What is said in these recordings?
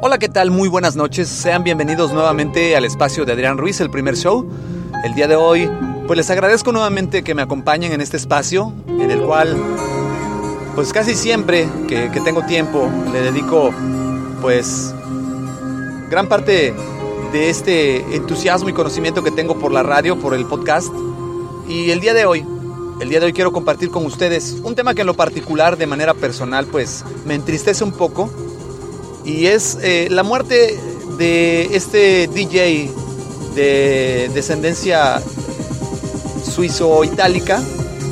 Hola, ¿qué tal? Muy buenas noches. Sean bienvenidos nuevamente al espacio de Adrián Ruiz, el primer show. El día de hoy, pues les agradezco nuevamente que me acompañen en este espacio, en el cual, pues casi siempre que, tengo tiempo, le dedico, pues, gran parte de este entusiasmo y conocimiento que tengo por la radio, por el podcast. Y el día de hoy, el día de hoy quiero compartir con ustedes un tema que en lo particular, de manera personal, pues me entristece un poco. Y es eh, la muerte de este DJ de descendencia suizo-itálica,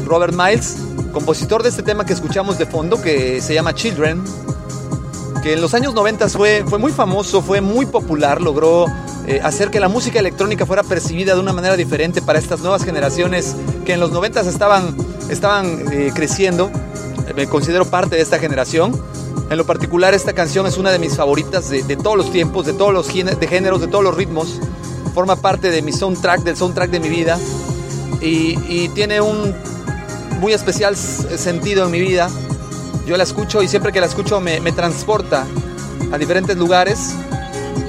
Robert Miles, compositor de este tema que escuchamos de fondo, que se llama Children, que en los años 90 fue, fue muy famoso, fue muy popular, logró eh, hacer que la música electrónica fuera percibida de una manera diferente para estas nuevas generaciones que en los 90 estaban, estaban eh, creciendo. Me considero parte de esta generación. En lo particular, esta canción es una de mis favoritas de, todos los tiempos, de todos los de géneros, de todos los ritmos. Forma parte de mi soundtrack, del soundtrack de mi vida. Y, tiene un muy especial sentido en mi vida. Yo la escucho y siempre que la escucho me, me transporta a diferentes lugares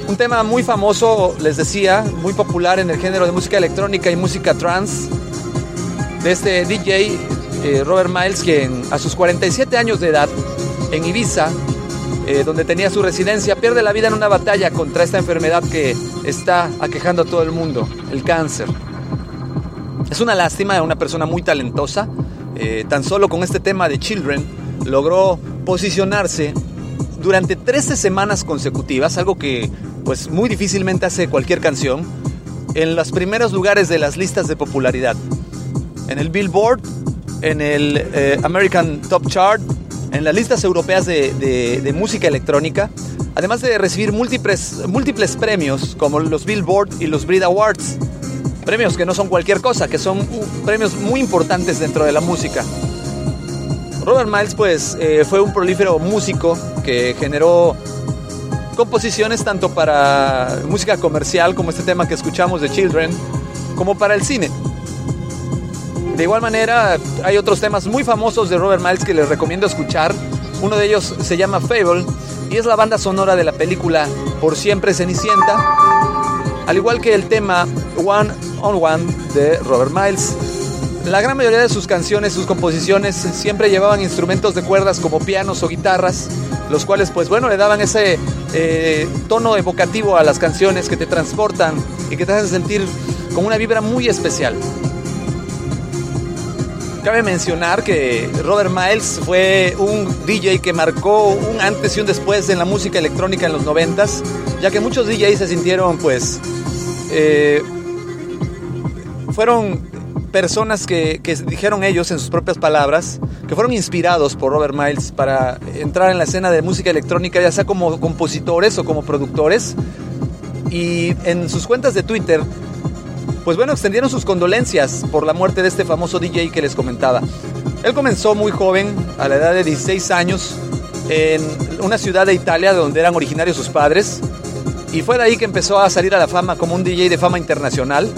un tema muy famoso, les decía, muy popular en el género de música electrónica y música trance, de este DJ eh, Robert Miles, quien a sus 47 años de edad, en Ibiza, eh, donde tenía su residencia, pierde la vida en una batalla contra esta enfermedad que está aquejando a todo el mundo, el cáncer. Es una lástima, una persona muy talentosa, eh, tan solo con este tema de Children logró posicionarse durante 13 semanas consecutivas, algo que pues muy difícilmente hace cualquier canción, en los primeros lugares de las listas de popularidad. En el Billboard, en el eh, American Top Chart, en las listas europeas de, música electrónica, además de recibir múltiples, múltiples premios como los Billboard y los Brit Awards. Premios que no son cualquier cosa, que son uh, premios muy importantes dentro de la música. Robert Miles pues eh, fue un prolífero músico que generó composiciones tanto para música comercial como este tema que escuchamos de Children, como para el cine. De igual manera, hay otros temas muy famosos de Robert Miles que les recomiendo escuchar. Uno de ellos se llama Fable y es la banda sonora de la película Por siempre Cenicienta, al igual que el tema One on One de Robert Miles. La gran mayoría de sus canciones, sus composiciones, siempre llevaban instrumentos de cuerdas como pianos o guitarras, los cuales, pues bueno, le daban ese eh, tono evocativo a las canciones que te transportan y que te hacen sentir con una vibra muy especial. Cabe mencionar que Robert Miles fue un DJ que marcó un antes y un después en la música electrónica en los noventas, ya que muchos DJs se sintieron, pues, eh, fueron personas que, dijeron ellos en sus propias palabras, que fueron inspirados por Robert Miles para entrar en la escena de música electrónica, ya sea como compositores o como productores. Y en sus cuentas de Twitter, pues bueno, extendieron sus condolencias por la muerte de este famoso DJ que les comentaba. Él comenzó muy joven, a la edad de 16 años, en una ciudad de Italia donde eran originarios sus padres. Y fue de ahí que empezó a salir a la fama como un DJ de fama internacional.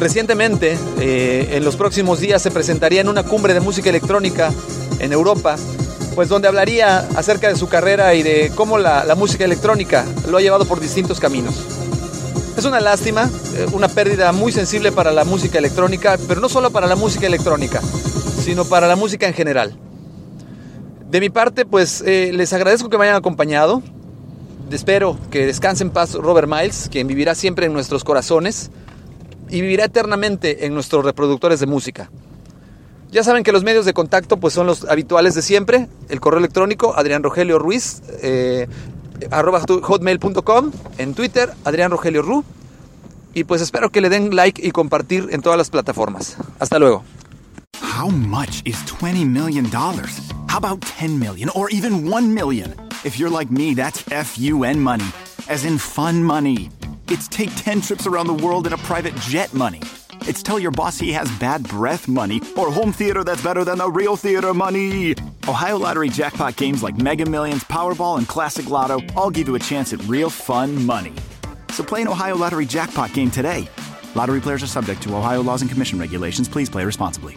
Recientemente, eh, en los próximos días, se presentaría en una cumbre de música electrónica en Europa, pues donde hablaría acerca de su carrera y de cómo la, música electrónica lo ha llevado por distintos caminos. Es una lástima, eh, una pérdida muy sensible para la música electrónica, pero no solo para la música electrónica, sino para la música en general. De mi parte, pues eh, les agradezco que me hayan acompañado. Espero que descanse en paz Robert Miles, quien vivirá siempre en nuestros corazones y vivirá eternamente en nuestros reproductores de música. Ya saben que los medios de contacto pues son los habituales de siempre. El correo electrónico Adrián Rogelio Ruiz, eh, arroba hotmail.com, en Twitter Adrián Rogelio Ru. Y pues espero que le den like y compartir en todas las plataformas. Hasta luego. How much is $20 million? How about 10 million or even 1 million? If you're like me, that's FUN money, as in fun money. It's take 10 trips around the world in a private jet money. It's tell your boss he has bad breath money or home theater that's better than the real theater money. Ohio Lottery jackpot games like Mega Millions, Powerball, and Classic Lotto all give you a chance at real fun money. So play an Ohio Lottery jackpot game today. Lottery players are subject to Ohio laws and commission regulations. Please play responsibly.